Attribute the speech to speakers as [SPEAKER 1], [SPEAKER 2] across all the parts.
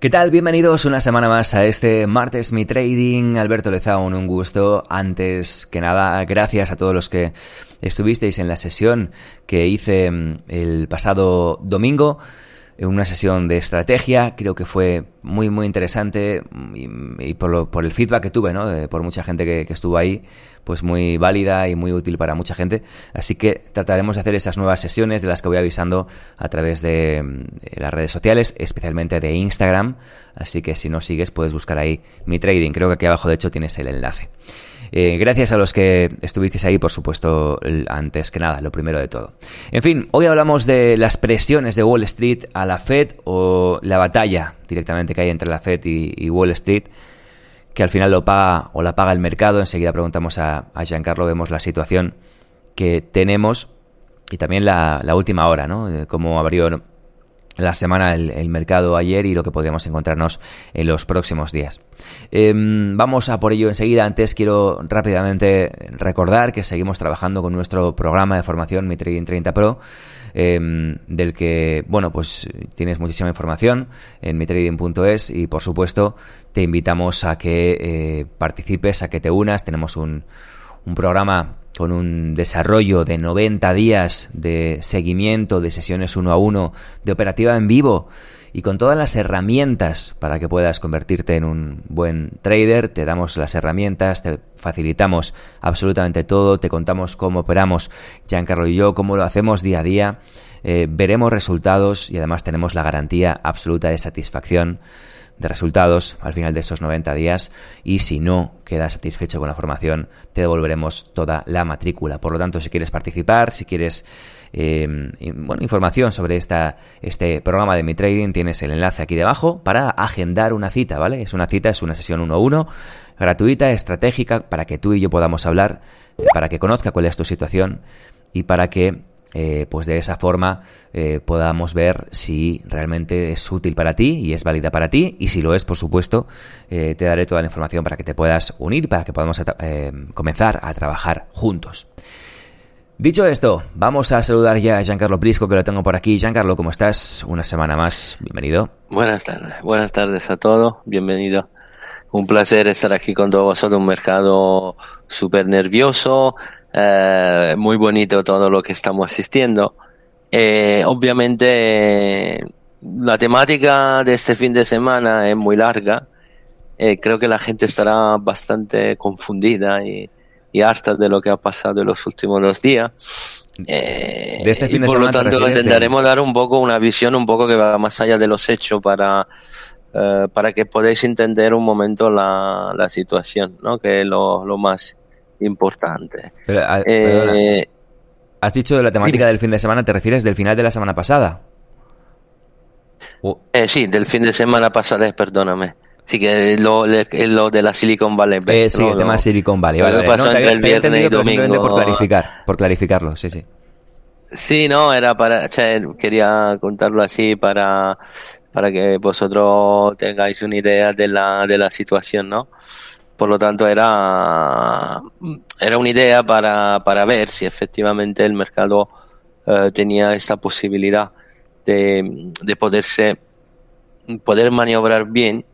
[SPEAKER 1] ¿Qué tal? Bienvenidos una semana más a este martes Mi Trading. Alberto Lezaun, un gusto. Antes que nada, gracias a todos los que estuvisteis en la sesión que hice mm, el pasado domingo una sesión de estrategia, creo que fue muy muy interesante y, por, el feedback que tuve, ¿no? por mucha gente que, estuvo ahí, pues muy válida y muy útil para mucha gente. Así que trataremos de hacer esas nuevas sesiones de las que voy avisando a través de, de las redes sociales, especialmente de Instagram. Así que si no sigues puedes buscar ahí mi trading. Creo que aquí abajo de hecho tienes el enlace. Eh, gracias a los que estuvisteis ahí, por supuesto, antes que nada, lo primero de todo. En fin, hoy hablamos de las presiones de Wall Street a la Fed o la batalla directamente que hay entre la Fed y, Wall Street que al final lo paga o la paga el mercado. Enseguida preguntamos a, Giancarlo, vemos la situación que tenemos y también la, última hora, ¿no? Cómo abrió la semana, el, mercado ayer y lo que podríamos encontrarnos en los próximos días. Em, vamos a por ello enseguida. Antes quiero rápidamente recordar que seguimos trabajando con nuestro programa de formación Mi Trading 30 Pro. Em, del que, bueno, pues tienes muchísima información en mitrading.es y por supuesto te invitamos a que eh, participes, a que te unas. Tenemos un, un programa con un desarrollo de 90 días de seguimiento, de sesiones uno a uno, de operativa en vivo y con todas las herramientas para que puedas convertirte en un buen trader. Te damos las herramientas, te facilitamos absolutamente todo, te contamos cómo operamos Giancarlo y yo, cómo lo hacemos día a día. Eh, veremos resultados y además tenemos la garantía absoluta de satisfacción de resultados al final de esos 90 días y si no quedas satisfecho con la formación te devolveremos toda la matrícula. Por lo tanto, si quieres participar, si quieres em, bueno, información sobre esta, este programa de Mi Trading, tienes el enlace aquí debajo para agendar una cita, ¿vale? Es una cita, es una sesión uno a uno, gratuita, estratégica, para que tú y yo podamos hablar, eh, para que conozca cuál es tu situación y para que eh, pues de esa forma eh, podamos ver si realmente es útil para ti y es válida para ti y si lo es, por supuesto, eh, te daré toda la información para que te puedas unir, para que podamos comenzar a trabajar juntos. Dicho esto, vamos a saludar ya a Giancarlo Prisco, que lo tengo por aquí. Giancarlo, ¿cómo estás? Una semana más, bienvenido.
[SPEAKER 2] Buenas tardes, buenas tardes a todos, bienvenido. Un placer estar aquí con todos vosotros, un mercado súper nervioso, eh, muy bonito todo lo que estamos asistiendo. Eh, obviamente la temática de este fin de semana es muy larga. Eh, creo que la gente estará bastante confundida y, harta de lo que ha pasado en los últimos dos días. de este fin y por lo tanto intentaremos dar un poco una visión un poco que va más allá de los hechos para para que podáis entender un momento la, la situación, ¿no? que es lo, lo más importante.
[SPEAKER 1] Eh, ¿Has dicho de la temática del fin de semana? ¿Te refieres del final de la semana pasada?
[SPEAKER 2] Eh, sí, del fin de semana pasada, perdóname. Sí, que lo, lo de la Silicon Valley.
[SPEAKER 1] Eh, sí, el tema de Silicon Valley. Vale, entre el viernes y domingo. Por, clarificar, por clarificarlo, sí, sí.
[SPEAKER 2] Sí, no, era para, quería contarlo así para, para que vosotros tengáis una idea de la, de la situación, ¿no? Por lo tanto, era, era una idea para, para ver si efectivamente el mercado eh, tenía esta posibilidad de, de poderse poder maniobrar bien.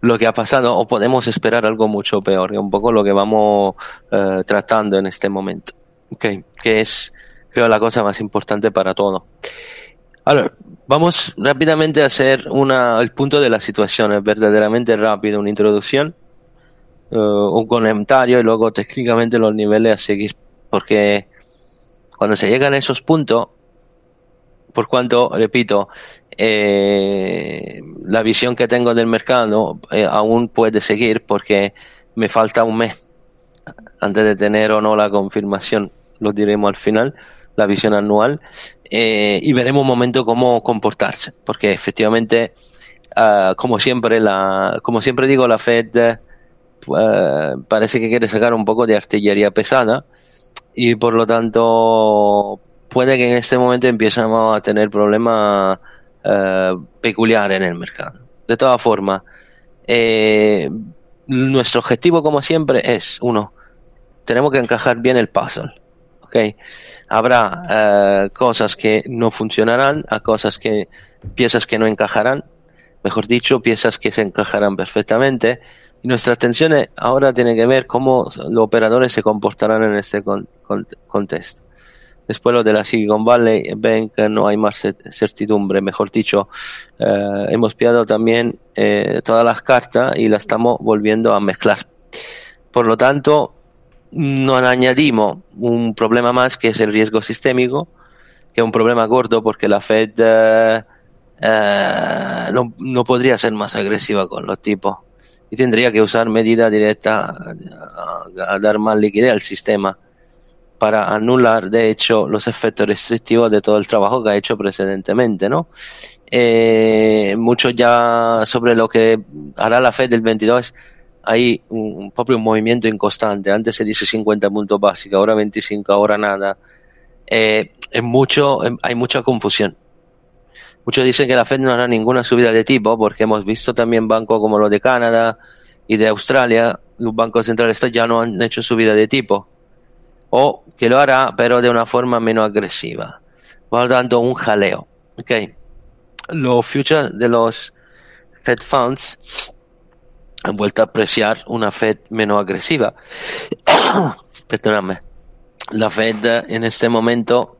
[SPEAKER 2] Lo que ha pasado o podemos esperar algo mucho peor, que es un poco lo que vamos eh, tratando en este momento, okay, que es creo la cosa más importante para todo. Ahora, vamos rápidamente a hacer una, el punto de la situación, es verdaderamente rápido, una introducción eh, un comentario y luego técnicamente los niveles a seguir. Porque cuando se llegan a esos puntos, por cuanto, repito, eh, la visión que tengo del mercado eh, aún puede seguir porque me falta un mes antes de tener o no la confirmación, lo diremos al final, la visión anual, eh, y veremos un momento cómo comportarse, porque efectivamente, uh, como siempre, la, como siempre digo, la Fed uh, parece que quiere sacar un poco de artillería pesada y por lo tanto puede que en este momento empiecemos a tener problemas uh, peculiares en el mercado. De todas formas, eh, nuestro objetivo, como siempre, es, uno, tenemos que encajar bien el puzzle. ¿okay? Habrá eh, cosas que no funcionarán, a cosas que, piezas que no encajarán, mejor dicho, piezas que se encajarán perfectamente. Nuestra atención ahora tiene que ver cómo los operadores se comportarán en este contexto. Después lo de la Silicon Valley que no hay más certidumbre, mejor dicho, eh, hemos pillado también eh, todas las cartas y las estamos volviendo a mezclar. Por lo tanto, nos añadimos un problema más que es el riesgo sistémico, que es un problema gordo porque la Fed eh, no, no, podría ser más agresiva con los tipos y tendría que usar medidas directas a dar más liquidez al sistema para anular, de hecho, los efectos restrictivos de todo el trabajo que ha hecho precedentemente, ¿no? Eh, mucho ya sobre lo que hará la Fed del 22 hay un, propio movimiento inconstante. Antes se dice 50 puntos básicos, ahora 25, ahora nada. Eh, es mucho, hay mucha confusión. Muchos dicen que la Fed no hará ninguna subida de tipo porque hemos visto también bancos como los de Canadá y de Australia, los bancos centrales ya no han hecho subida de tipo o que lo hará pero de una forma menos agresiva. Tanto, un jaleo. Okay. Los futures de los Fed Funds han vuelto a apreciar una Fed menos agresiva. Perdóname. La Fed en este momento,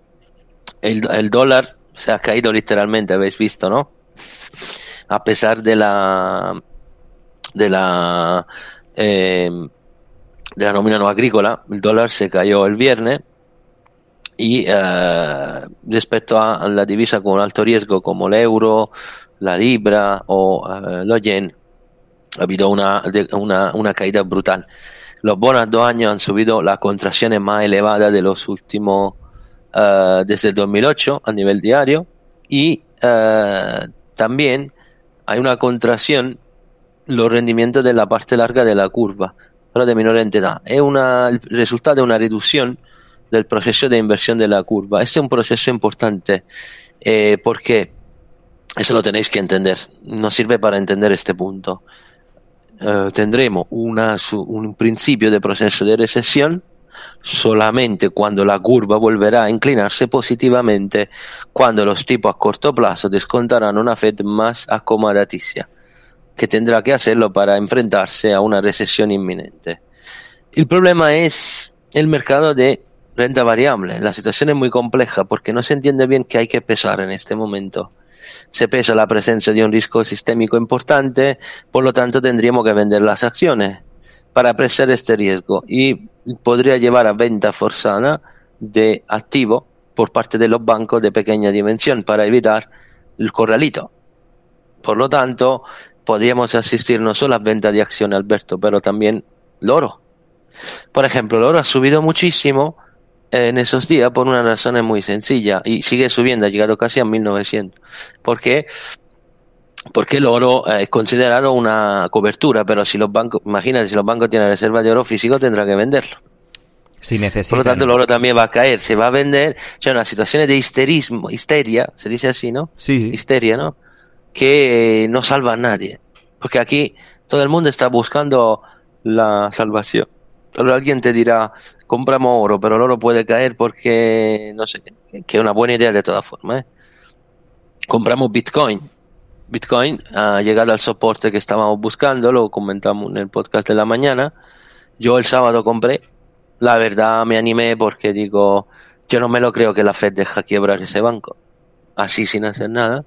[SPEAKER 2] el, el dólar se ha caído literalmente, habéis visto, ¿no? A pesar de la de la eh, de la nómina no agrícola, el dólar se cayó el viernes y eh, respecto a la divisa con alto riesgo como el euro, la libra o eh, los yen, ha habido una, una, una, caída brutal. Los bonos dos años han subido la contracción más elevada de los últimos, eh, desde el 2008 a nivel diario y eh, también hay una contracción los rendimientos de la parte larga de la curva de menor entidad. Es una, el resultado de una reducción del proceso de inversión de la curva. Este es un proceso importante eh, porque eso lo tenéis que entender. Nos sirve para entender este punto. Eh, tendremos una, un principio de proceso de recesión solamente cuando la curva volverá a inclinarse positivamente, cuando los tipos a corto plazo descontarán una Fed más acomodaticia que tendrá que hacerlo para enfrentarse a una recesión inminente. El problema es el mercado de renta variable. La situación es muy compleja porque no se entiende bien qué hay que pesar en este momento. Se pesa la presencia de un riesgo sistémico importante, por lo tanto tendríamos que vender las acciones para apreciar este riesgo y podría llevar a venta forzada de activo por parte de los bancos de pequeña dimensión para evitar el corralito. Por lo tanto, podríamos asistir no solo a venta de acción, Alberto, pero también el oro. Por ejemplo, el oro ha subido muchísimo en esos días por una razón muy sencilla y sigue subiendo, ha llegado casi a 1900. ¿Por qué? Porque el oro es considerado una cobertura, pero si los bancos, imagínate, si los bancos tienen reserva de oro físico, tendrán que venderlo.
[SPEAKER 1] Si
[SPEAKER 2] Por lo tanto, el oro también va a caer, se va a vender. O sea, una situación de histerismo, histeria, se dice así, ¿no?
[SPEAKER 1] Sí, sí.
[SPEAKER 2] Histeria, ¿no? que no salva a nadie. Porque aquí todo el mundo está buscando la salvación. Pero alguien te dirá, compramos oro, pero el oro puede caer porque, no sé, que es una buena idea de todas formas. ¿eh? Compramos Bitcoin. Bitcoin ha llegado al soporte que estábamos buscando, lo comentamos en el podcast de la mañana. Yo el sábado compré. La verdad me animé porque digo, yo no me lo creo que la Fed deja quiebrar ese banco. Así sin hacer nada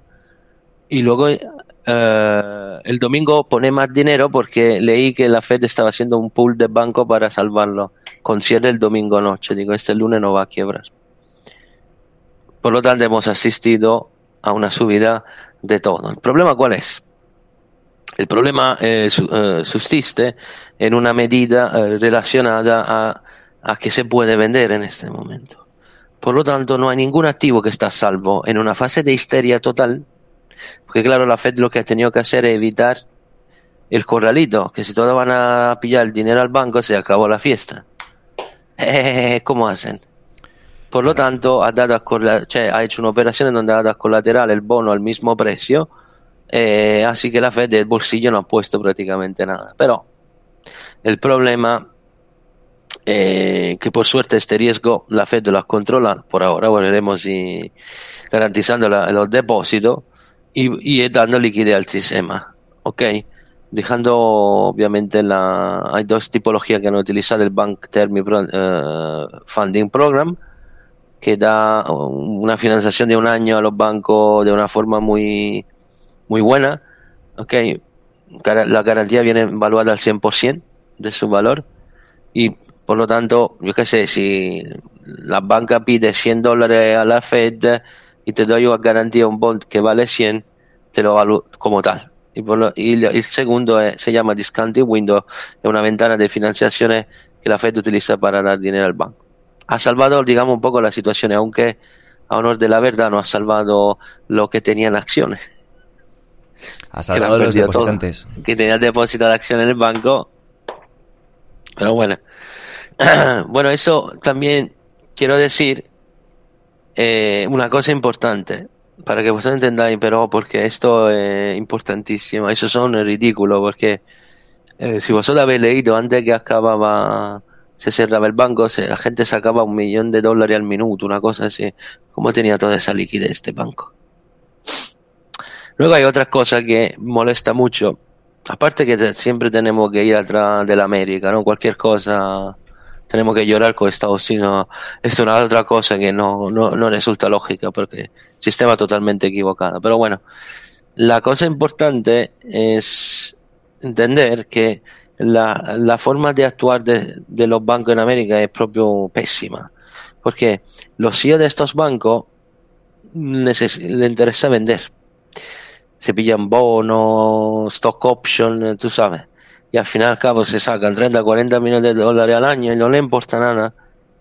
[SPEAKER 2] y luego eh, el domingo pone más dinero porque leí que la Fed estaba haciendo un pool de banco para salvarlo con cierre el domingo noche. Digo, este lunes no va a quebrar. Por lo tanto, hemos asistido a una subida de todo. ¿El problema cuál es? El problema eh, eh subsiste en una medida eh, relacionada a, a que se puede vender en este momento. Por lo tanto, no hay ningún activo que está a salvo en una fase de histeria total, porque claro, la Fed lo que ha tenido que hacer es evitar el corralito, que si todos van a pillar el dinero al banco, se acabó la fiesta. ¿Cómo hacen? Por lo tanto, ha, dado ha hecho una operación donde ha dado a colateral el bono al mismo precio, eh, así que la Fed del bolsillo no ha puesto prácticamente nada. Pero el problema eh, que por suerte este riesgo la Fed lo controla por ahora, volveremos y garantizando los depósitos y, dando liquidez al sistema, ¿ok? Dejando obviamente la... Hay dos tipologías que han utilizado el Bank Term uh, Funding Program, que da una financiación de un año a los bancos de una forma muy, muy buena, ¿ok? La garantía viene evaluada al 100% de su valor y por lo tanto, yo qué sé, si la banca pide 100 dólares a la Fed y te doy una garantía un bond que vale 100, te lo valoro como tal. Y, por el segundo se llama discounting window, es una ventana de financiaciones que la Fed utiliza para dar dinero al banco. Ha salvado, digamos, un poco la situación, aunque a honor de la verdad no ha salvado lo que tenían acciones.
[SPEAKER 1] Ha salvado los depositantes.
[SPEAKER 2] que tenía depósito de acción en el banco. Pero bueno, bueno, eso también quiero decir eh, una cosa importante para que vosotros entendáis, pero porque esto es importantísimo. Eso son ridículos, porque eh, si vosotros habéis leído antes que acababa, se cerraba el banco, la gente sacaba un millón de dólares al minuto, una cosa así. ¿Cómo tenía toda esa liquidez este banco? Luego hay otras cosas que molesta mucho. Aparte que siempre tenemos que ir atrás de la América, ¿no? Cualquier cosa tenemos que llorar con Estados Unidos. Es una otra cosa que no, no, resulta lógica porque sistema totalmente equivocado. Pero bueno, la cosa importante es entender que la, la forma de actuar de, los bancos en América es propio pésima. Porque los CEO de estos bancos les, interesa vender. Se pillan bonos, stock option, tú sabes y al final al cabo se sacan 30, 40 millones de dólares al año y no le importa nada.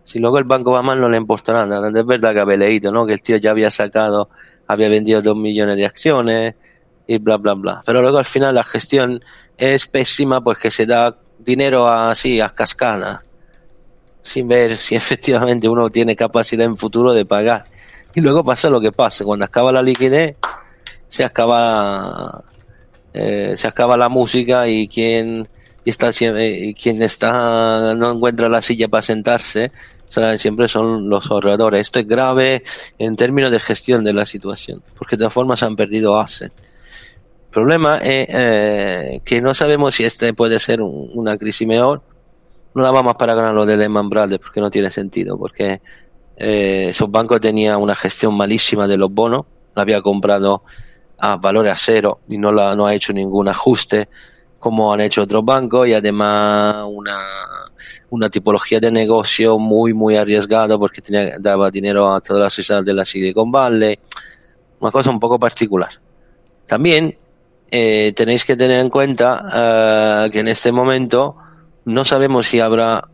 [SPEAKER 2] Si luego el banco va mal, no le importa nada. Es verdad que había leído, ¿no? Que el tío ya había sacado, había vendido 2 millones de acciones y bla, bla, bla. Pero luego al final la gestión es pésima porque se da dinero así, a cascada, sin ver si efectivamente uno tiene capacidad en futuro de pagar. Y luego pasa lo que pasa, cuando acaba la liquidez, se acaba eh, se acaba la música y quien está eh, quien está no encuentra la silla para sentarse siempre son los ahorradores esto es grave en términos de gestión de la situación porque de todas formas han perdido asset el problema es eh, que no sabemos si este puede ser una crisis mejor. No la vamos para ganar lo de Lehman Brothers porque no tiene sentido porque esos bancos tenían una gestión malísima de los bonos la había comprado a valores a cero y no, la, no ha hecho ningún ajuste como han hecho otros bancos y además una, una tipología de negocio muy muy arriesgado porque tenía, daba dinero a todas las sociedades de la Silicon Valley. Una cosa un poco particular. También eh, tenéis que tener en cuenta eh, que en este momento no sabemos si habrá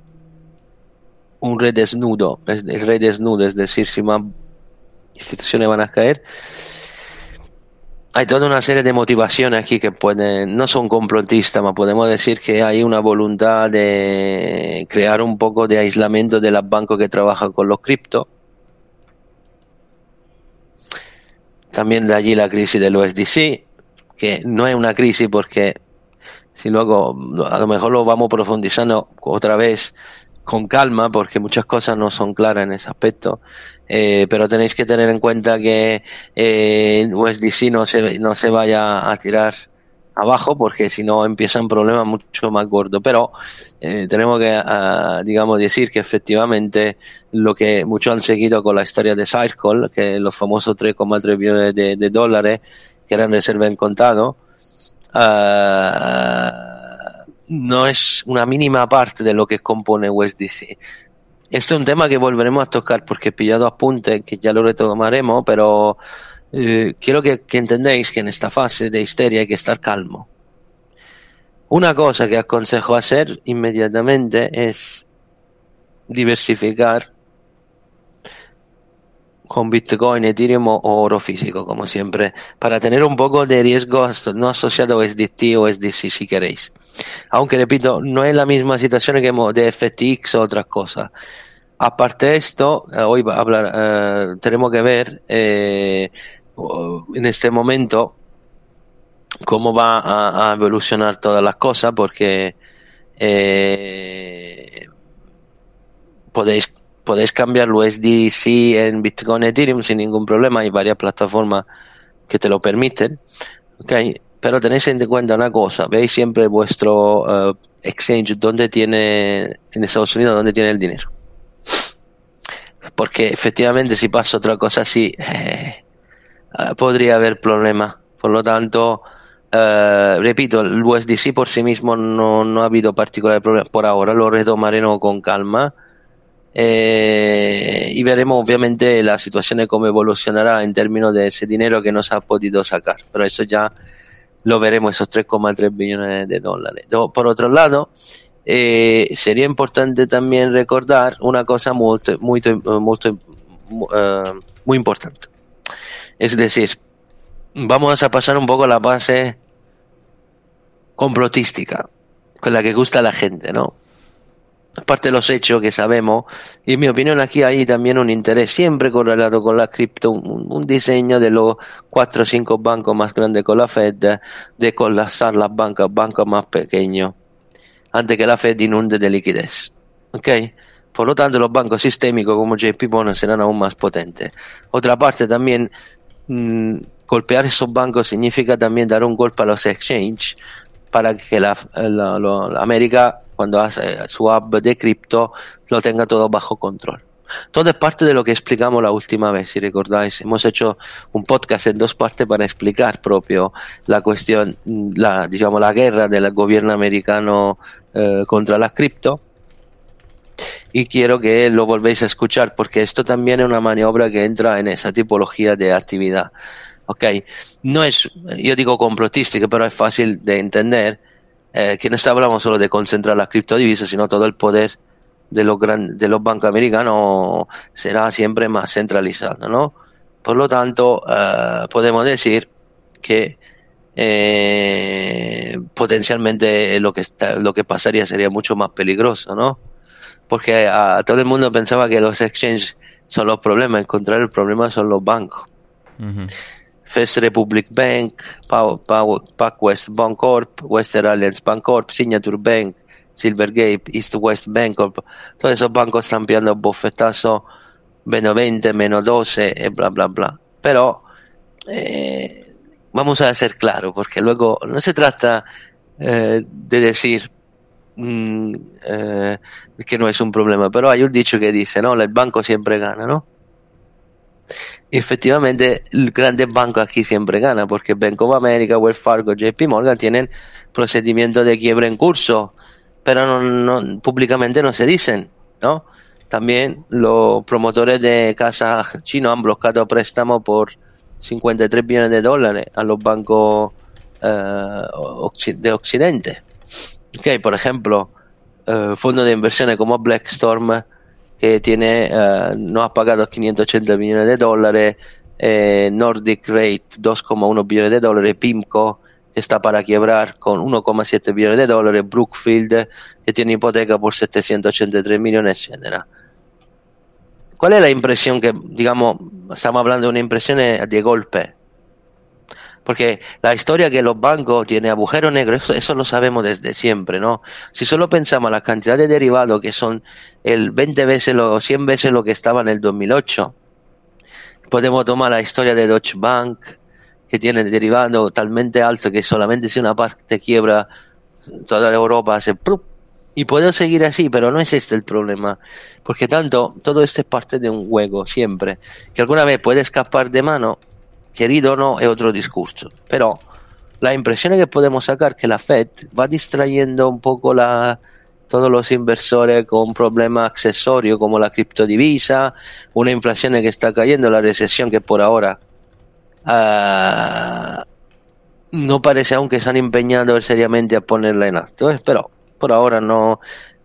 [SPEAKER 2] un redesnudo, el redesnudo, es decir, si más instituciones van a caer hay toda una serie de motivaciones aquí que pueden, no son complotistas, pero podemos decir que hay una voluntad de crear un poco de aislamiento de los bancos que trabajan con los cripto. También de allí la crisis del USDC, que no es una crisis porque si luego a lo mejor lo vamos profundizando otra vez con calma porque muchas cosas no son claras en ese aspecto. Eh, pero tenéis que tener en cuenta que eh, USDC no se, no se vaya a tirar abajo porque si no empiezan problemas mucho más gordos. Pero eh, tenemos que, ah, digamos, decir que efectivamente lo que muchos han seguido con la historia de Circle, que los famosos 3,3 billones de, dólares que eran reserva contado, uh, no es una mínima parte de lo que compone USDC. Este es un tema que volveremos a tocar porque he pillado apuntes que ya lo retomaremos, pero eh, quiero que, que entendéis que en esta fase de histeria hay que estar calmo. Una cosa que aconsejo hacer inmediatamente es diversificar con Bitcoin, Ethereum o oro físico, como siempre, para tener un poco de riesgo no asociado a SDT o SDC si queréis. Aunque repito, no es la misma situación que de FTX o otras cosas. Aparte de esto, eh, hoy va a hablar, eh, tenemos que ver eh, en este momento cómo va a, a evolucionar todas las cosas, porque podéis podéis cambiar USDC en Bitcoin Ethereum sin ningún problema. Hay varias plataformas que te lo permiten. Okay. Pero tenéis en cuenta una cosa, veis siempre vuestro uh, exchange donde tiene, en Estados Unidos, donde tiene el dinero. Porque efectivamente si pasa otra cosa así, eh, uh, podría haber problemas. Por lo tanto, repito, el USDC por sí mismo no, no ha habido particular problema. Por ahora lo retomaremos con calma eh, y veremos obviamente la situación de cómo evolucionará en términos de ese dinero que nos ha podido sacar. Pero eso ya lo veremos, esos 3,3 billones de dólares. Por otro lado, eh, sería importante también recordar una cosa muy, muy, muy, uh, muy importante. Es decir, vamos a pasar un poco la base complotística, con la que gusta la gente, ¿no? Aparte de los hechos que sabemos, y en mi opinión aquí hay también un interés siempre correlado con la cripto, un, diseño de los cuatro o cinco bancos más grandes con la Fed, de colapsar las bancas, bancos más pequeños, antes que la Fed inunde de liquidez. ¿Okay? Por lo tanto, los bancos sistémicos como JP Morgan serán aún más potentes. Otra parte también, mmm, golpear esos bancos significa también dar un golpe a los exchanges para que la, la América cuando hace su app de cripto, lo tenga todo bajo control. Todo es parte de lo que explicamos la última vez, si recordáis. Hemos hecho un podcast en dos partes para explicar propio la cuestión, la, digamos, la guerra del gobierno americano eh, contra la cripto. Y quiero que lo volvéis a escuchar porque esto también es una maniobra que entra en esa tipología de actividad. Ok, no es, yo digo complotística, pero es fácil de entender eh, que no hablamos solo de concentrar las criptodivisas, sino todo el poder de los, de los bancos americanos será siempre más centralizado, ¿no? Por lo tanto, eh, podemos decir que eh, potencialmente lo que, lo que pasaría sería mucho más peligroso, ¿no? Porque a, todo el mundo pensaba que los exchanges son los problemas, al contrario, el problema son los bancos. First Republic Bank, PacWest Bancorp, Western Alliance Bancorp, Signature Bank, Silvergate, East West Bancorp, todos esos bancos están pidiendo bofetazo, menos 20, menos 12, y bla, bla, bla. Pero eh, vamos a ser claros, porque luego no se trata eh, de decir mm, que no es un problema, pero hay un dicho que dice, no, el banco siempre gana, ¿no? Efectivamente el grandes bancos aquí siempre gana porque Bank of America, Wells Fargo, JP Morgan tienen procedimientos de quiebra en curso, pero no, públicamente no se dicen, ¿no? También los promotores de casa chinos han bloqueado préstamos por 53 billones de dólares a los bancos eh, de Occidente. Okay, por ejemplo, eh, fondos de inversiones como Blackstorm que tiene, uh, no ha pagado 580 millones de dólares, eh, Nordic Rate 2,1 billones de dólares, PIMCO que está para quiebrar con 1,7 billones de dólares, Brookfield que tiene hipoteca por 783 millones, etcétera. ¿Cuál es la impresión que, digamos, estamos hablando de una impresión de golpe? Porque la historia que los bancos tienen agujeros negros, eso, lo sabemos desde siempre, ¿no? Si solo pensamos la cantidad de derivados que son el 20 veces o 100 veces lo que estaba en el 2008, podemos tomar la historia de Deutsche Bank, que tiene derivado talmente alto que solamente si una parte quiebra, toda Europa hace ¡plup! Y puedo seguir así, pero no es este el problema. Porque tanto, todo esto es parte de un juego, siempre. Que alguna vez puede escapar de mano querido o no es otro discurso. Pero la impresión que podemos sacar que la Fed va distrayendo un poco la, todos los inversores con problemas accesorios como la criptodivisa, una inflación que está cayendo, la recesión que por ahora uh, no parece aún que se han empeñado seriamente a ponerla en acto. Pero por ahora no,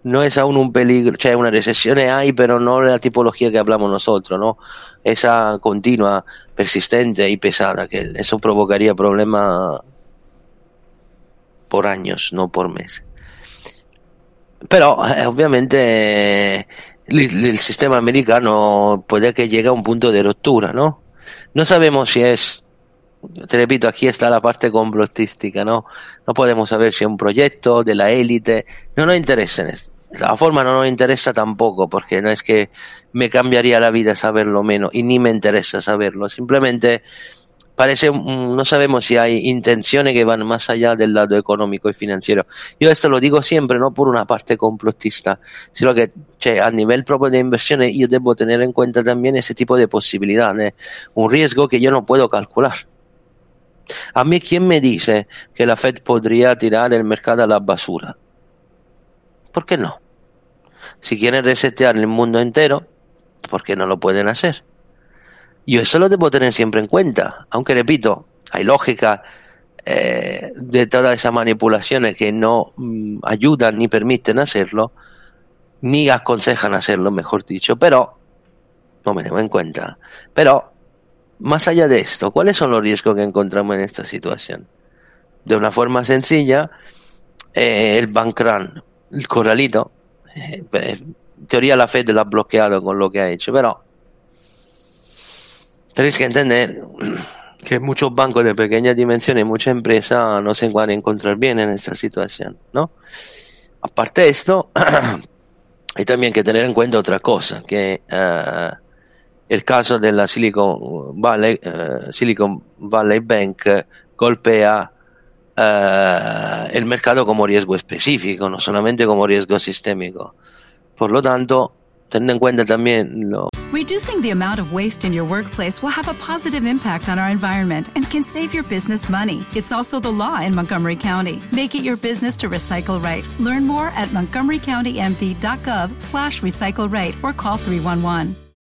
[SPEAKER 2] no es aún un peligro, o sea, una recesión hay, pero no la tipología que hablamos nosotros, ¿no? esa continua, persistente y pesada, que eso provocaría problemas por años, no por meses. Pero eh, obviamente el, sistema americano puede que llegue a un punto de ruptura, ¿no? No sabemos si es, te repito, aquí está la parte complotística, ¿no? No podemos saber si es un proyecto de la élite, no nos interesa. La forma no nos interesa tampoco, porque no es que me cambiaría la vida saberlo menos, y ni me interesa saberlo, simplemente parece, no sabemos si hay intenciones que van más allá del lado económico y financiero. Yo esto lo digo siempre, no por una parte complotista, sino que a nivel propio de inversiones yo debo tener en cuenta también ese tipo de posibilidades, un riesgo que yo no puedo calcular. A mí, ¿quién me dice que la Fed podría tirar el mercado a la basura? ¿Por qué no? Si quieren resetear el mundo entero, ¿por qué no lo pueden hacer? Y eso lo debo tener siempre en cuenta, aunque repito, hay lógica eh, de todas esas manipulaciones que no mm, ayudan ni permiten hacerlo, ni aconsejan hacerlo, mejor dicho, pero no me tengo en cuenta. Pero, más allá de esto, ¿cuáles son los riesgos que encontramos en esta situación? De una forma sencilla, eh, el bank run, el corralito, eh, en teoría la Fed lo ha bloqueado con lo que ha hecho, pero Tenéis que entender que muchos bancos de pequeña dimensión y muchas empresas no se van a encontrar bien en esta situación, ¿no? Aparte de esto, hay también que tener en cuenta otra cosa, que uh, el caso de la Silicon Valley, uh, Silicon Valley Bank golpea uh, el mercado como riesgo específico, no solamente como riesgo sistémico. Por lo tanto, teniendo en cuenta también lo
[SPEAKER 3] Reducing the amount of waste in your workplace will have a positive impact on our environment and can save your business money. It's also the law in Montgomery County. Make it your business to recycle right. Learn more at montgomerycountymd.gov slash recycle right or call 311.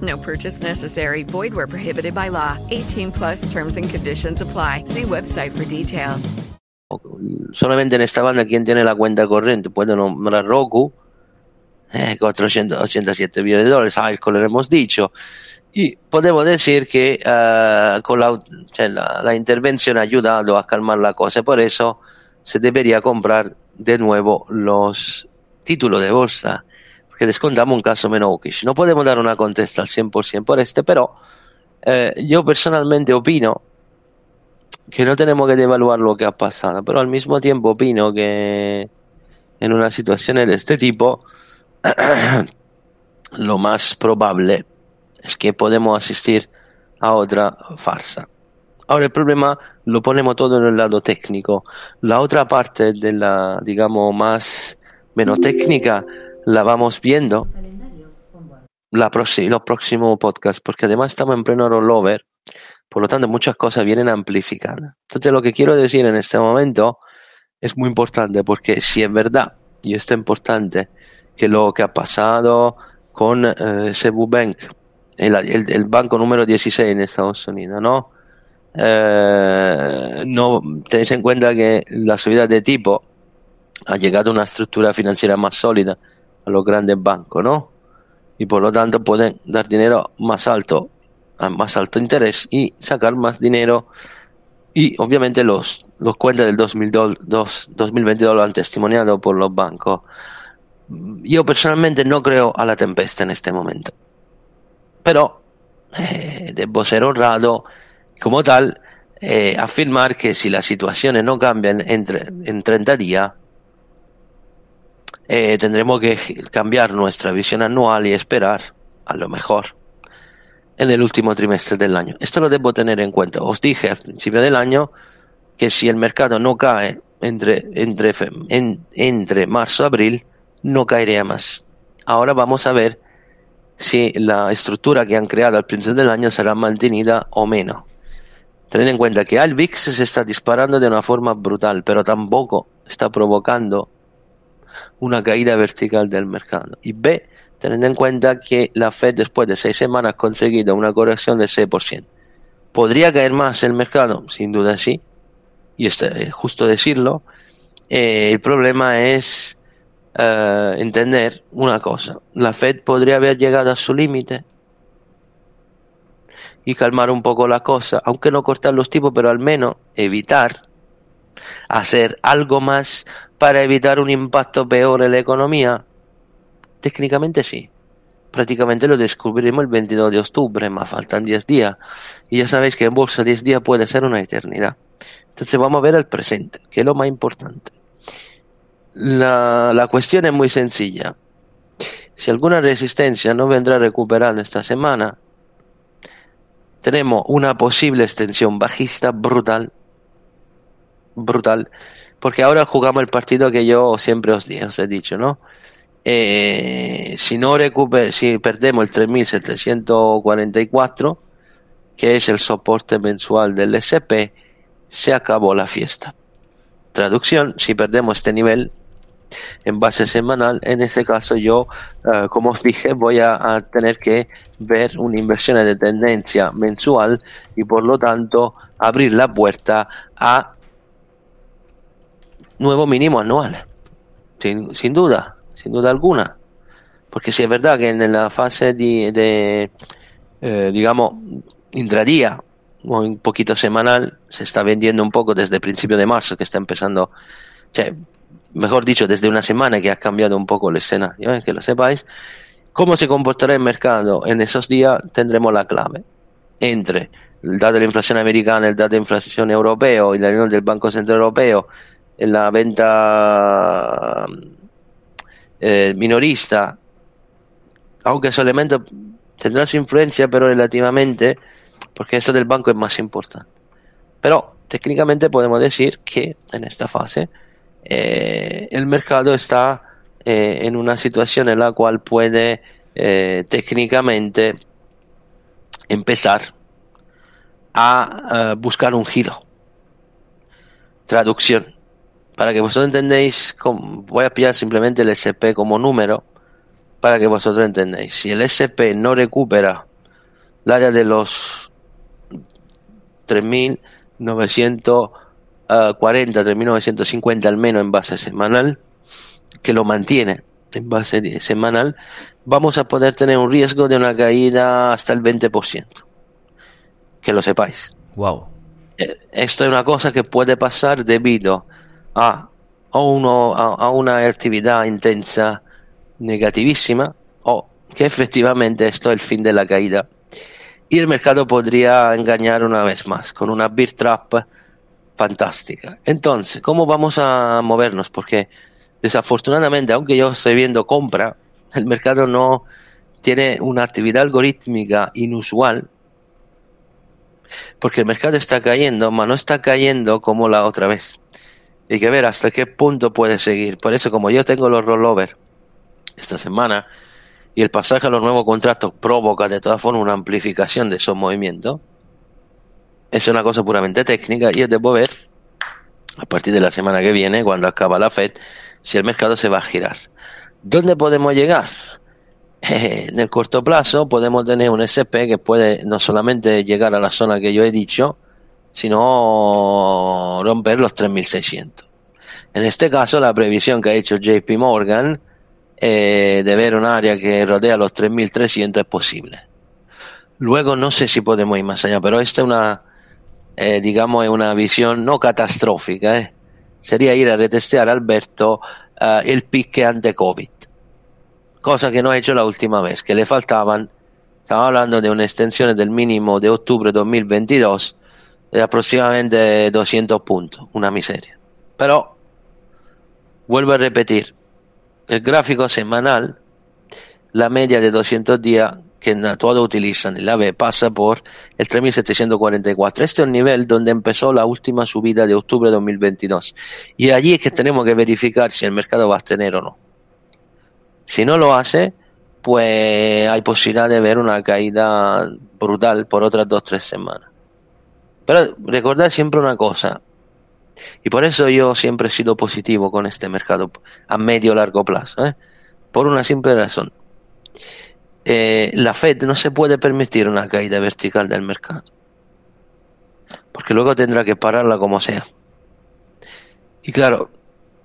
[SPEAKER 4] No purchase necessary. Void where prohibited by law. 18 plus terms and conditions apply. See website for details.
[SPEAKER 2] Solamente en esta banda, ¿quién tiene la cuenta corriente? Puede nombrar Roku eh, 487 millones de dólares, algo lo hemos dicho. Y podemos decir que uh, con la, cioè, la, la, intervención ha ayudado a calmar la cosa, por eso se debería comprar de nuevo los títulos de bolsa, porque descontamos un caso menos hawkish. No podemos dar una contesta al 100% por este, pero eh, yo personalmente opino que no tenemos que devaluar lo que ha pasado, pero al mismo tiempo opino que en una situación de este tipo, lo más probable es que podemos asistir a otra farsa. Ahora el problema lo ponemos todo en el lado técnico. La otra parte de la, digamos, más menos técnica la vamos viendo la los próximos podcasts, porque además estamos en pleno rollover, por lo tanto muchas cosas vienen amplificadas. Entonces lo que quiero decir en este momento es muy importante, porque si es verdad, y esto es importante, que lo que ha pasado con eh, Cebu Bank, el, el, el, banco número 16 en Estados Unidos, ¿no? Eh, no tenéis en cuenta que la subida de tipo ha llegado a una estructura financiera más sólida los grandes bancos, ¿no? Y por lo tanto pueden dar dinero más alto, a más alto interés y sacar más dinero. Y obviamente los, los cuentas del 2002, 2022 lo han testimoniado por los bancos. Yo personalmente no creo a la tempesta en este momento. Pero eh, debo ser honrado como tal eh, afirmar que si las situaciones no cambian entre, en 30 días, eh, tendremos que cambiar nuestra visión anual y esperar a lo mejor en el último trimestre del año. Esto lo debo tener en cuenta. Os dije al principio del año que si el mercado no cae entre, entre, en, entre marzo y abril, no caería más. Ahora vamos a ver si la estructura que han creado al principio del año será mantenida o menos. Tened en cuenta que el VIX se está disparando de una forma brutal, pero tampoco está provocando una caída vertical del mercado. Y B, teniendo en cuenta que la Fed después de seis semanas ha conseguido una corrección del 6%. ¿Podría caer más el mercado? Sin duda sí. Y es eh, justo decirlo. Eh, el problema es eh, entender una cosa. La Fed podría haber llegado a su límite y calmar un poco la cosa, aunque no cortar los tipos, pero al menos evitar hacer algo más para evitar un impacto peor en la economía. Técnicamente sí. Prácticamente lo descubriremos el 22 de octubre, más faltan 10 días. Y ya sabéis que en bolsa 10 días puede ser una eternidad. Entonces vamos a ver el presente, que es lo más importante. La, la cuestión es muy sencilla. Si alguna resistencia no vendrá recuperada esta semana, tenemos una posible extensión bajista brutal. Brutal. Porque ahora jugamos el partido que yo siempre os, os he dicho, ¿no? Eh, si no recuper, si perdemos el 3744, que es el soporte mensual del SP, se acabó la fiesta. Traducción, si perdemos este nivel, en base semanal, en ese caso yo, eh, como os dije, voy a, tener que ver una inversión de tendencia mensual y por lo tanto abrir la puerta a nuevo mínimo anual. Sin, duda, sin duda alguna. Porque si es verdad que en la fase de, eh, digamos, intradía o un poquito semanal, se está vendiendo un poco desde el principio de marzo, que está empezando, mejor dicho, desde una semana que ha cambiado un poco la escena, que lo sepáis. ¿Cómo se comportará el mercado? En esos días tendremos la clave entre el dato de la inflación americana, el dato de inflación europeo y la reunión del Banco Central Europeo, en la venta eh, minorista, aunque esos elementos tendrán su influencia, pero relativamente, porque eso del banco es más importante. Pero técnicamente podemos decir que en esta fase eh, el mercado está eh, en una situación en la cual puede eh, técnicamente empezar a buscar un giro. Traducción. Para que vosotros entendéis, voy a pillar simplemente el SP como número para que vosotros entendáis. Si el SP no recupera el área de los 3.900 40, 3.950 al menos en base semanal, que lo mantiene en base semanal, vamos a poder tener un riesgo de una caída hasta el 20%. Que lo sepáis.
[SPEAKER 1] Wow.
[SPEAKER 2] Eh, esto es una cosa que puede pasar debido a, uno, a una actividad intensa negativísima o que efectivamente esto es el fin de la caída. Y el mercado podría engañar una vez más con una bear trap fantástica. Entonces, ¿cómo vamos a movernos? Porque desafortunadamente, aunque yo estoy viendo compra, el mercado no tiene una actividad algorítmica inusual. Porque el mercado está cayendo, pero no está cayendo como la otra vez. Hay que ver hasta qué punto puede seguir. Por eso, como yo tengo los rollover esta semana y el pasaje a los nuevos contratos provoca de todas formas una amplificación de esos movimientos, es una cosa puramente técnica y yo debo ver a partir de la semana que viene, cuando acaba la FED, si el mercado se va a girar. ¿Dónde podemos llegar? en el corto plazo podemos tener un SP que puede no solamente llegar a la zona que yo he dicho, sino romper los 3600. En este caso, la previsión que ha hecho JP Morgan eh, de ver un área que rodea los 3300 es posible. Luego no sé si podemos ir más allá, pero esta es una, eh, digamos, es una visión no catastrófica, eh. sería ir a retestear Alberto eh, el pique ante Covid, cosa que no ha hecho la última vez, que le faltaban, estamos hablando de una extensión del mínimo de octubre 2022 de aproximadamente 200 puntos, una miseria. Pero, vuelvo a repetir, el gráfico semanal, la media de 200 días que todos utilizan. El AVE pasa por el 3744. Este es el nivel donde empezó la última subida de octubre de 2022. Y allí es que tenemos que verificar si el mercado va a tener o no. Si no lo hace, pues hay posibilidad de ver una caída brutal por otras dos tres semanas. Pero recordad siempre una cosa, y por eso yo siempre he sido positivo con este mercado a medio largo plazo, ¿eh? por una simple razón. Eh, la Fed no se puede permitir una caída vertical del mercado, porque luego tendrá que pararla como sea. Y claro,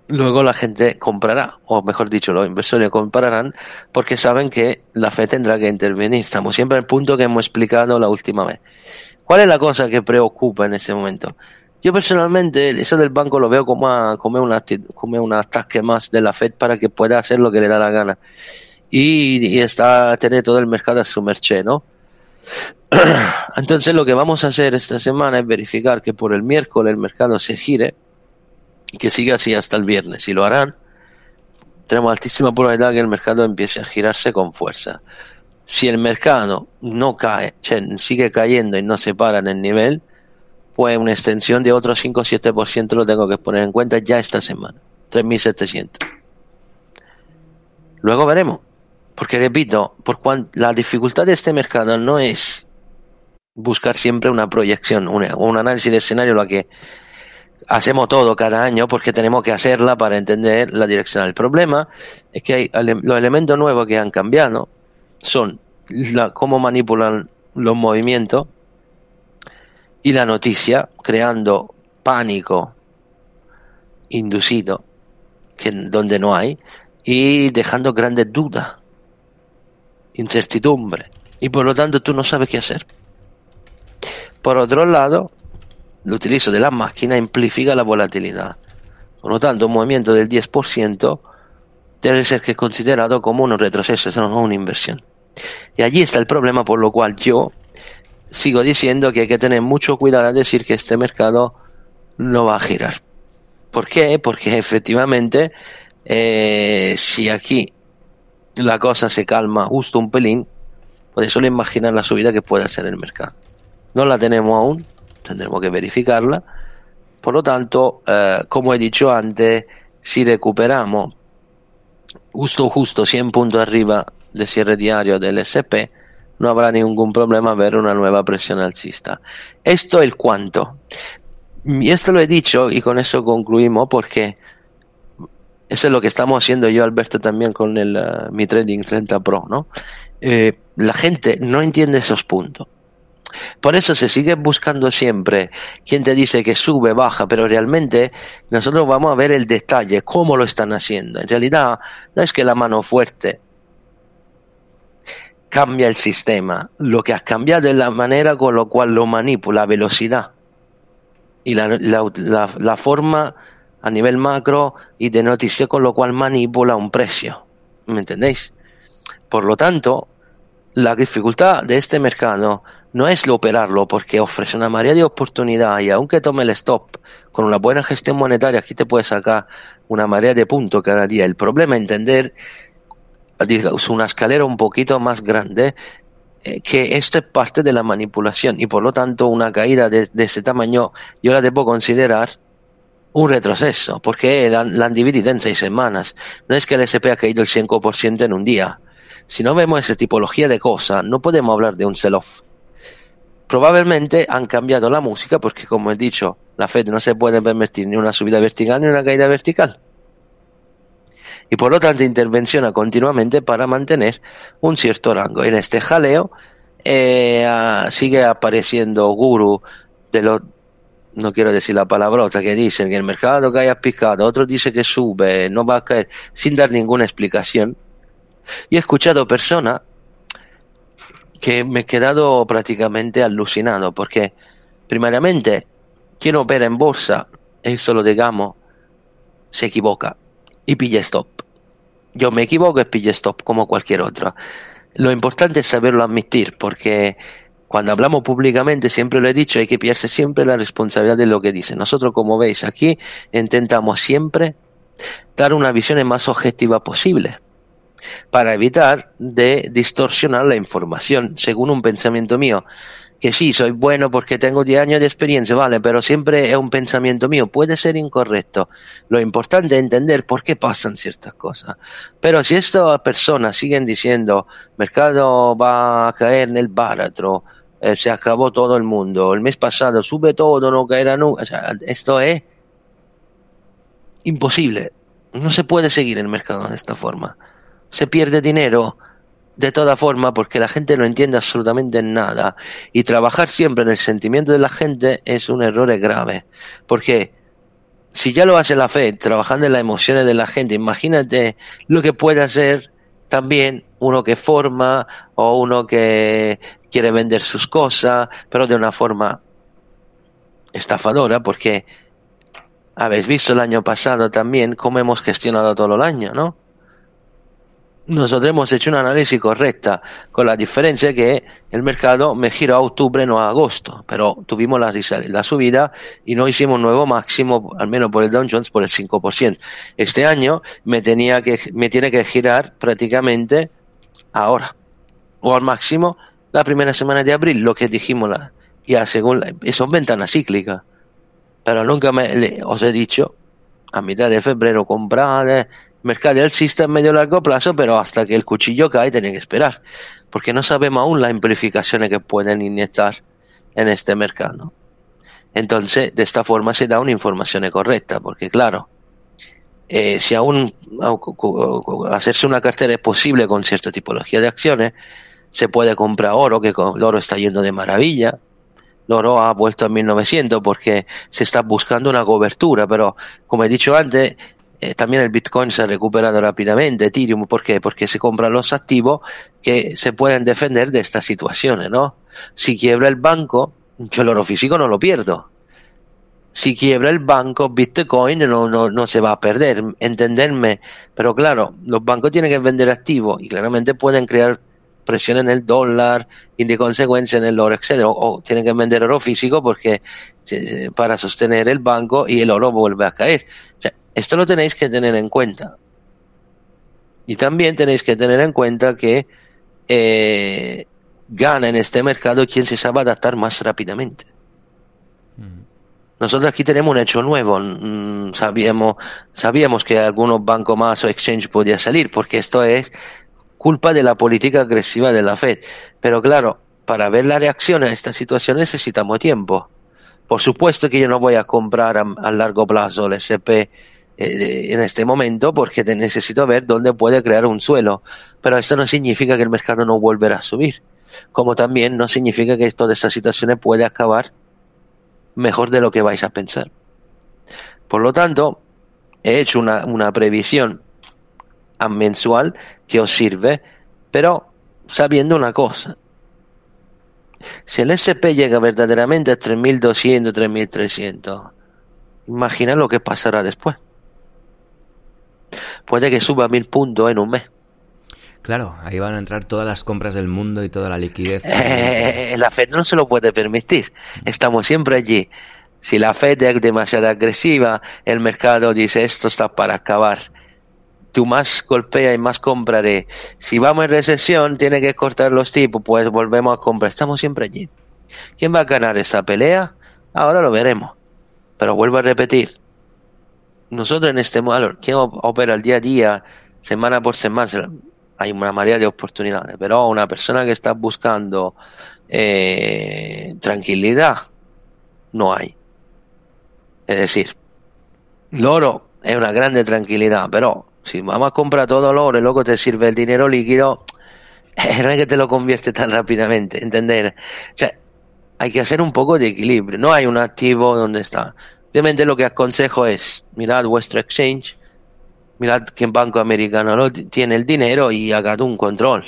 [SPEAKER 2] luego la gente comprará, o mejor dicho, los inversores comprarán porque saben que la Fed tendrá que intervenir. Estamos siempre al punto que hemos explicado la última vez. ¿Cuál es la cosa que preocupa en ese momento? Yo personalmente eso del banco lo veo como, como, una, como un ataque más de la Fed para que pueda hacer lo que le da la gana. Y, y está tener todo el mercado a su merced, ¿no? Entonces lo que vamos a hacer esta semana es verificar que por el miércoles el mercado se gire y que siga así hasta el viernes. Y lo harán. Tenemos altísima probabilidad que el mercado empiece a girarse con fuerza. Si el mercado no cae, sigue cayendo y no se para en el nivel, pues una extensión de otro 5 o 7% lo tengo que poner en cuenta ya esta semana. 3.700. Luego veremos. Porque repito, por la dificultad de este mercado no es buscar siempre una proyección, un análisis de escenario, lo que hacemos todo cada año porque tenemos que hacerla para entender la dirección. El problema es que hay los elementos nuevos que han cambiado son la, cómo manipulan los movimientos y la noticia, creando pánico inducido que donde no hay y dejando grandes dudas, incertidumbre y por lo tanto tú no sabes qué hacer. Por otro lado, el utilizo de la máquina amplifica la volatilidad. Por lo tanto, un movimiento del 10% debe ser que considerado como un retroceso, no una inversión. Y allí está el problema por lo cual yo sigo diciendo que hay que tener mucho cuidado a decir que este mercado no va a girar. ¿Por qué? Porque efectivamente, eh, si aquí la cosa se calma justo un pelín, pues solo imaginar la subida que puede hacer el mercado. No la tenemos aún, tendremos que verificarla. Por lo tanto, eh, como he dicho antes, si recuperamos justo justo 100 puntos arriba del cierre diario del SP, no habrá ningún problema ver una nueva presión alcista. Esto es el cuánto. Y esto lo he dicho y con eso concluimos porque eso es lo que estamos haciendo yo, Alberto, también con el, uh, mi Trading 30 Pro, ¿no? Eh, la gente no entiende esos puntos. Por eso se sigue buscando siempre quien te dice que sube, baja, pero realmente nosotros vamos a ver el detalle, cómo lo están haciendo. En realidad, no es que la mano fuerte cambia el sistema, lo que ha cambiado es la manera con la cual lo manipula, la velocidad y la, la, la forma a nivel macro y de noticias con lo cual manipula un precio. ¿Me entendéis? Por lo tanto, la dificultad de este mercado no es lo operarlo porque ofrece una marea de oportunidad y aunque tome el stop con una buena gestión monetaria aquí te puede sacar una marea de puntos cada día. El problema es entender digamos, una escalera un poquito más grande eh, que esto es parte de la manipulación y por lo tanto una caída de, ese tamaño yo la debo considerar un retroceso porque la, la han dividido en seis semanas. No es que el SP ha caído el 5% en un día. Si no vemos esa tipología de cosas, no podemos hablar de un sell-off. Probablemente han cambiado la música porque, como he dicho, la Fed no se puede permitir ni una subida vertical ni una caída vertical. Y por lo tanto intervenciona continuamente para mantener un cierto rango. En este jaleo eh, sigue apareciendo guru de los no quiero decir la palabrota, que dicen que el mercado cae a picado, otros dicen que sube, no va a caer, sin dar ninguna explicación. Y he escuchado personas que me he quedado prácticamente alucinado porque primariamente quien opera en bolsa, eso lo digamos, se equivoca y pilla stop. Yo me equivoco y pilla stop como cualquier otro. Lo importante es saberlo admitir porque cuando hablamos públicamente, siempre lo he dicho, hay que pillarse siempre la responsabilidad de lo que dice. Nosotros, como veis aquí, intentamos siempre dar una visión más objetiva posible para evitar de distorsionar la información según un pensamiento mío. Que sí, soy bueno porque tengo 10 años de experiencia, vale, pero siempre es un pensamiento mío, puede ser incorrecto. Lo importante es entender por qué pasan ciertas cosas. Pero si estas personas siguen diciendo, mercado va a caer en el baratro, eh, se acabó todo el mundo, el mes pasado sube todo, no caerá nunca. Esto es imposible. No se puede seguir el mercado de esta forma. Se pierde dinero de toda forma porque la gente no entiende absolutamente nada. Y trabajar siempre en el sentimiento de la gente es un error grave. Porque si ya lo hace la fe, trabajando en las emociones de la gente, imagínate lo que puede hacer también uno que forma o uno que quiere vender sus cosas, pero de una forma estafadora, porque habéis visto el año pasado también cómo hemos gestionado todo el año, ¿no? Nosotros hemos hecho un análisis correcta, con la diferencia que el mercado me giró a octubre, no a agosto, pero tuvimos la, la subida y no hicimos nuevo máximo, al menos por el Dow Jones, por el 5%. Este año me, tenía que, me tiene que girar prácticamente ahora, o al máximo la primera semana de abril, lo que dijimos, la, ya según la, son ventanas cíclicas. Pero nunca me, os he dicho, a mitad de febrero mercado alcista en medio largo plazo, pero hasta que el cuchillo cae tiene que esperar, porque no sabemos aún las implicaciones que pueden inyectar en este mercado. Entonces, de esta forma se da una información correcta, porque claro, eh, si aún hacerse una cartera es posible con cierta tipología de acciones, se puede comprar oro, que el oro está yendo de maravilla. El oro ha vuelto a 1900 porque se está buscando una cobertura, pero como he dicho antes, eh, también el Bitcoin se ha recuperado rápidamente, Ethereum, ¿por qué? Porque se compran los activos que se pueden defender de estas situaciones, ¿no? Si quiebra el banco, yo el oro físico no lo pierdo. Si quiebra el banco, Bitcoin no, no, no se va a perder, entenderme. Pero claro, los bancos tienen que vender activos y claramente pueden crear presión en el dólar y de consecuencia en el oro, etc. O, tienen que vender oro físico porque eh, para sostener el banco y el oro vuelve a caer. Esto lo tenéis que tener en cuenta. Y también tenéis que tener en cuenta que eh, gana en este mercado quien se sabe adaptar más rápidamente. Nosotros aquí tenemos un hecho nuevo. Mm, sabíamos, sabíamos que algunos bancos más o exchange podía salir, porque esto es culpa de la política agresiva de la Fed. Pero claro, para ver la reacción a esta situación necesitamos tiempo. Por supuesto que yo no voy a comprar a, largo plazo el SP eh, en este momento porque te necesito ver dónde puede crear un suelo. Pero esto no significa que el mercado no volverá a subir. Como también no significa que todas estas situaciones puede acabar mejor de lo que vais a pensar. Por lo tanto, he hecho una, una previsión mensual que os sirve, pero sabiendo una cosa. Si el SP llega verdaderamente a 3.200, 3.300, imagina lo que pasará después puede que suba mil puntos en un mes.
[SPEAKER 1] Claro, ahí van a entrar todas las compras del mundo y toda la liquidez.
[SPEAKER 2] Eh, la Fed no se lo puede permitir. Estamos siempre allí. Si la Fed es demasiado agresiva, el mercado dice esto está para acabar. Tú más golpea y más compraré. Si vamos en recesión, tiene que cortar los tipos, pues volvemos a comprar. Estamos siempre allí. ¿Quién va a ganar esta pelea? Ahora lo veremos. Pero vuelvo a repetir, nosotros en este modelo, que opera el día a día, semana por semana, hay una mayoría de oportunidades, pero una persona que está buscando eh, tranquilidad, no hay. Es decir, el oro es una grande tranquilidad, pero si vamos a comprar todo el oro y luego te sirve el dinero líquido, no es que te lo convierte tan rápidamente, ¿entender? O sea, hay que hacer un poco de equilibrio. No hay un activo donde está. Obviamente lo que aconsejo es, mirad vuestro exchange, mirad qué banco americano tiene el dinero y hagad un control.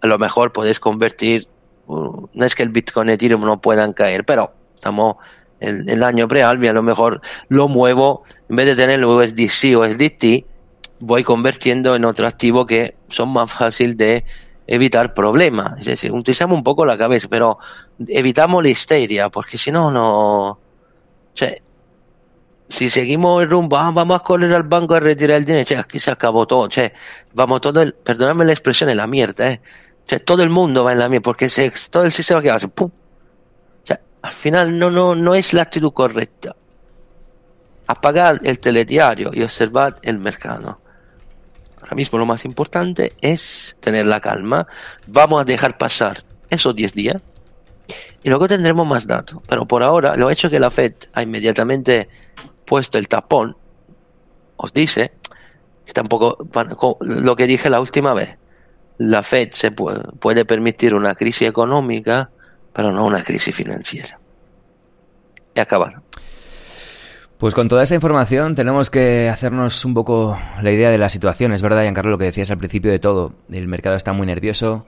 [SPEAKER 2] A lo mejor podéis convertir, uh, no es que el Bitcoin y Ethereum no puedan caer, pero estamos en el año preal y a lo mejor lo muevo, en vez de tener USDC o SDT, voy convirtiendo en otro activo que son más fácil de evitar problemas. Es decir, utilizamos un poco la cabeza, pero evitamos la histeria, porque si no, no si seguimos el rumbo, ah, vamos a correr al banco a retirar el dinero, che, aquí se acabó todo, che, vamos todo el, perdóname la expresión, es la mierda, eh. Che, todo el mundo va en la mierda, porque se, todo el sistema que hace, pum. Che, al final no, no, no es la actitud correcta. Apagar el telediario y observar el mercado. Ahora mismo lo más importante es tener la calma. Vamos a dejar pasar esos 10 días y luego tendremos más datos. Pero por ahora, lo hecho que la Fed ha inmediatamente puesto el tapón, os dice que tampoco lo que dije la última vez. La Fed se puede, puede permitir una crisis económica, pero no una crisis financiera. Y acabar.
[SPEAKER 1] Pues con toda esta información tenemos que hacernos un poco la idea de la situación. Es verdad, Giancarlo, lo que decías al principio de todo. El mercado está muy nervioso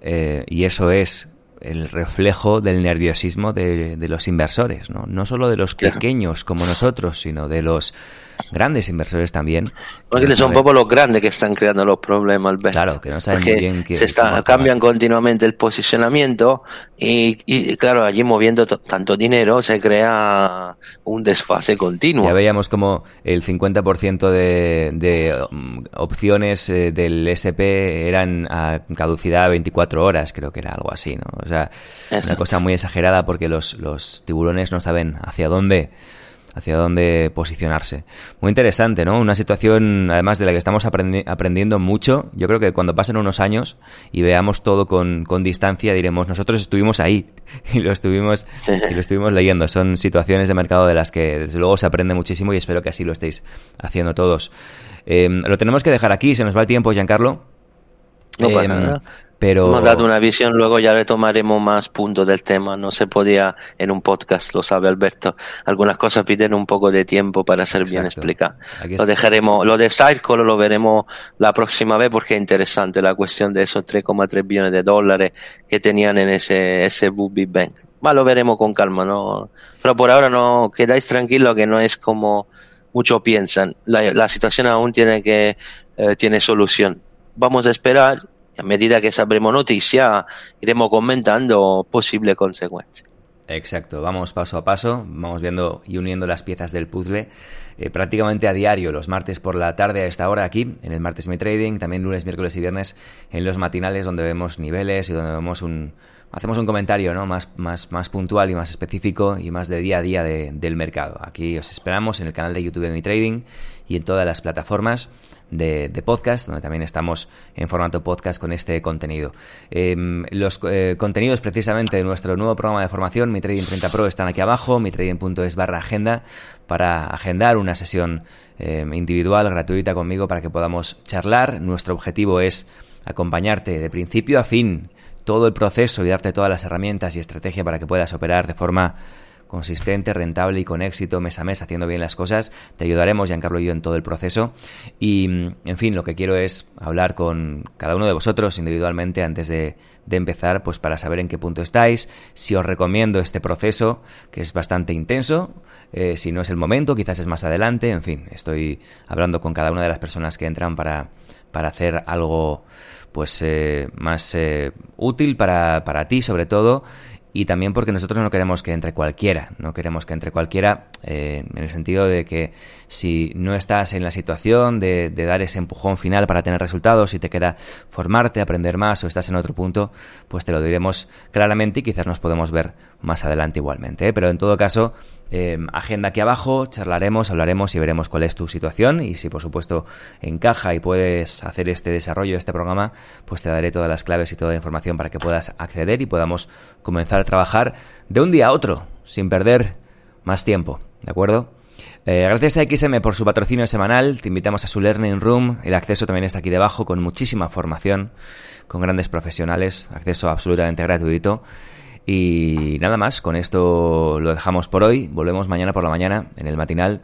[SPEAKER 1] eh, y eso es el reflejo del nerviosismo de, los inversores, ¿no? No solo de los pequeños como nosotros, sino de los grandes inversores también.
[SPEAKER 2] Porque son un poco los grandes que están creando los problemas, Alberto.
[SPEAKER 1] Claro, que no saben muy bien que
[SPEAKER 2] se está, cambian continuamente el posicionamiento y, claro, allí moviendo tanto dinero se crea un desfase continuo.
[SPEAKER 1] Ya veíamos como el 50% de, de um, opciones eh, del SP eran a caducidad 24 horas, creo que era algo así, ¿no? O sea, una cosa muy exagerada porque los, los tiburones no saben hacia dónde hacia dónde posicionarse. Muy interesante, ¿no? Una situación, además de la que estamos aprendiendo mucho. Yo creo que cuando pasen unos años y veamos todo con, distancia, diremos, nosotros estuvimos ahí y lo estuvimos, y lo estuvimos leyendo. Son situaciones de mercado de las que desde luego se aprende muchísimo y espero que así lo estéis haciendo todos. Em, lo tenemos que dejar aquí, se nos va el tiempo, Giancarlo.
[SPEAKER 2] No em, pero... Hemos dado una visión, luego ya retomaremos más puntos del tema. No se podía en un podcast, lo sabe Alberto. Algunas cosas piden un poco de tiempo para ser bien explicadas. Lo dejaremos, lo de Circle lo veremos la próxima vez porque es interesante la cuestión de esos 3,3 billones de dólares que tenían en ese, ese Big Bank. Va, lo veremos con calma, ¿no? Pero por ahora no, quedáis tranquilos que no es como muchos piensan. La, la situación aún tiene que, eh, tiene solución. Vamos a esperar a medida que sabremos noticia, iremos comentando posibles consecuencias.
[SPEAKER 1] Exacto, vamos paso a paso, vamos viendo y uniendo las piezas del puzzle eh, prácticamente a diario, los martes por la tarde a esta hora aquí, en el martes Mi Trading, también lunes, miércoles y viernes en los matinales donde vemos niveles y donde vemos un, hacemos un comentario ¿no? más, más, más puntual y más específico y más de día a día del mercado. Aquí os esperamos en el canal de YouTube de Mi Trading y en todas las plataformas de, podcast, donde también estamos en formato podcast con este contenido. Em, los eh, contenidos precisamente de nuestro nuevo programa de formación, Mi Trading 30 Pro, están aquí abajo, mitrading.es barra agenda, para agendar una sesión em, individual, gratuita conmigo, para que podamos charlar. Nuestro objetivo es acompañarte de principio a fin todo el proceso y darte todas las herramientas y estrategia para que puedas operar de forma consistente, rentable y con éxito mes a mes haciendo bien las cosas. Te ayudaremos, Giancarlo y yo, en todo el proceso. Y, en fin, lo que quiero es hablar con cada uno de vosotros individualmente antes de, empezar, pues para saber en qué punto estáis, si os recomiendo este proceso, que es bastante intenso, eh, si no es el momento, quizás es más adelante, en fin, estoy hablando con cada una de las personas que entran para, para hacer algo pues eh, más eh, útil para, para ti sobre todo y también porque nosotros no queremos que entre cualquiera, no queremos que entre cualquiera eh, en el sentido de que si no estás en la situación de, dar ese empujón final para tener resultados y te queda formarte, aprender más o estás en otro punto, pues te lo diremos claramente y quizás nos podemos ver más adelante igualmente. ¿eh? Pero en todo caso, Em, agenda aquí abajo, charlaremos, hablaremos y veremos cuál es tu situación y si por supuesto encaja y puedes hacer este desarrollo de este programa, pues te daré todas las claves y toda la información para que puedas acceder y podamos comenzar a trabajar de un día a otro sin perder más tiempo, ¿de acuerdo? Eh, gracias a XM por su patrocinio semanal, te invitamos a su Learning Room, el acceso también está aquí debajo con muchísima formación, con grandes profesionales, acceso absolutamente gratuito. Y nada más, con esto lo dejamos por hoy. Volvemos mañana por la mañana en el matinal.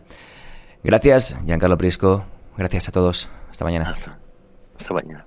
[SPEAKER 1] Gracias, Giancarlo Prisco. Gracias a todos. Hasta mañana.
[SPEAKER 2] Hasta, hasta mañana.